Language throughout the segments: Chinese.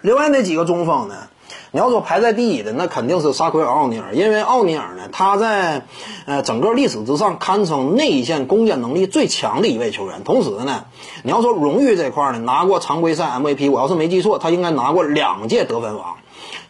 另外那几个中锋呢？你要说排在第一的，那肯定是沙奎尔·奥尼尔，因为奥尼尔呢，他在呃整个历史之上堪称内线攻坚能力最强的一位球员。同时呢，你要说荣誉这块呢，拿过常规赛 MVP，我要是没记错，他应该拿过两届得分王。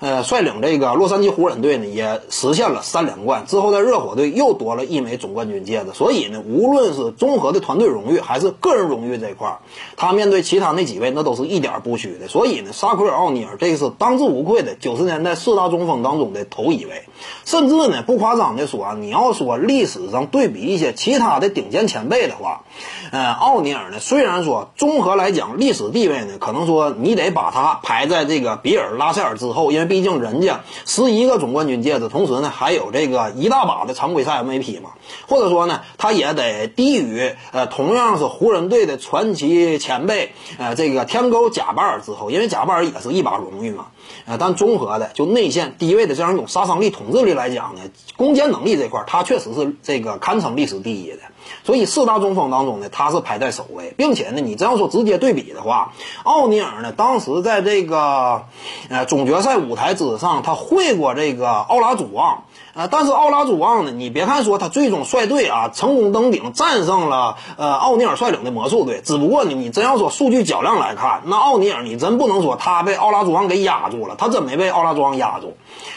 呃，率领这个洛杉矶湖人队呢，也实现了三连冠。之后在热火队又夺了一枚总冠军戒指。所以呢，无论是综合的团队荣誉还是个人荣誉这块儿，他面对其他那几位那都是一点不虚的。所以呢，沙奎尔·奥尼尔这个是当之无愧的九十年代四大中锋当中的头一位。甚至呢，不夸张的说啊，你要说历史上对比一些其他的顶尖前辈的话，呃，奥尼尔呢，虽然说综合来讲历史地位呢，可能说你得把他排在这个比尔、拉塞尔之后，后因为。毕竟人家十一个总冠军戒指，同时呢还有这个一大把的常规赛 MVP 嘛，或者说呢他也得低于呃同样是湖人队的传奇前辈呃这个天勾贾巴尔之后，因为贾巴尔也是一把荣誉嘛，呃但综合的就内线低位的这样一种杀伤力、统治力来讲呢，攻坚能力这块他确实是这个堪称历史第一的。所以四大中锋当中呢，他是排在首位，并且呢，你这样说直接对比的话，奥尼尔呢，当时在这个呃总决赛在舞台之上，他会过这个奥拉祖旺，呃，但是奥拉祖旺呢，你别看说他最终率队啊成功登顶，战胜了呃奥尼尔率领的魔术队，只不过呢，你真要说数据较量来看，那奥尼尔你真不能说他被奥拉祖旺给压住了，他真没被奥拉祖旺压住。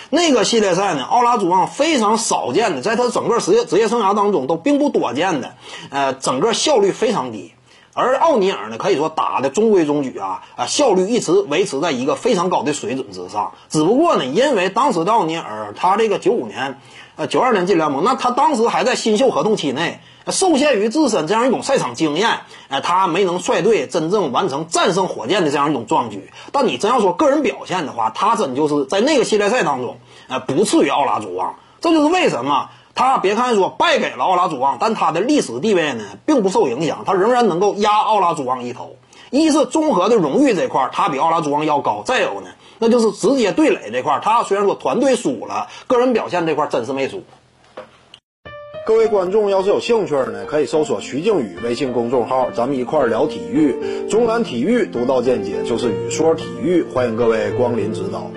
那个系列赛呢，奥拉朱旺非常少见的，在他整个职业职业生涯当中都并不多见的，呃，整个效率非常低。而奥尼尔呢，可以说打的中规中矩啊，啊，效率一直维持在一个非常高的水准之上。只不过呢，因为当时的奥尼尔他这个九五年，呃，九二年进联盟，那他当时还在新秀合同期内。受限于自身这样一种赛场经验，哎，他没能率队真正完成战胜火箭的这样一种壮举。但你真要说个人表现的话，他真就是在那个系列赛当中，呃，不次于奥拉朱旺。这就是为什么他别看说败给了奥拉朱旺，但他的历史地位呢并不受影响，他仍然能够压奥拉朱旺一头。一是综合的荣誉这块，他比奥拉朱旺要高；再有呢，那就是直接对垒这块，他虽然说团队输了，个人表现这块真是没输。各位观众要是有兴趣呢，可以搜索徐静宇微信公众号，咱们一块聊体育。中南体育独到见解就是语说体育，欢迎各位光临指导。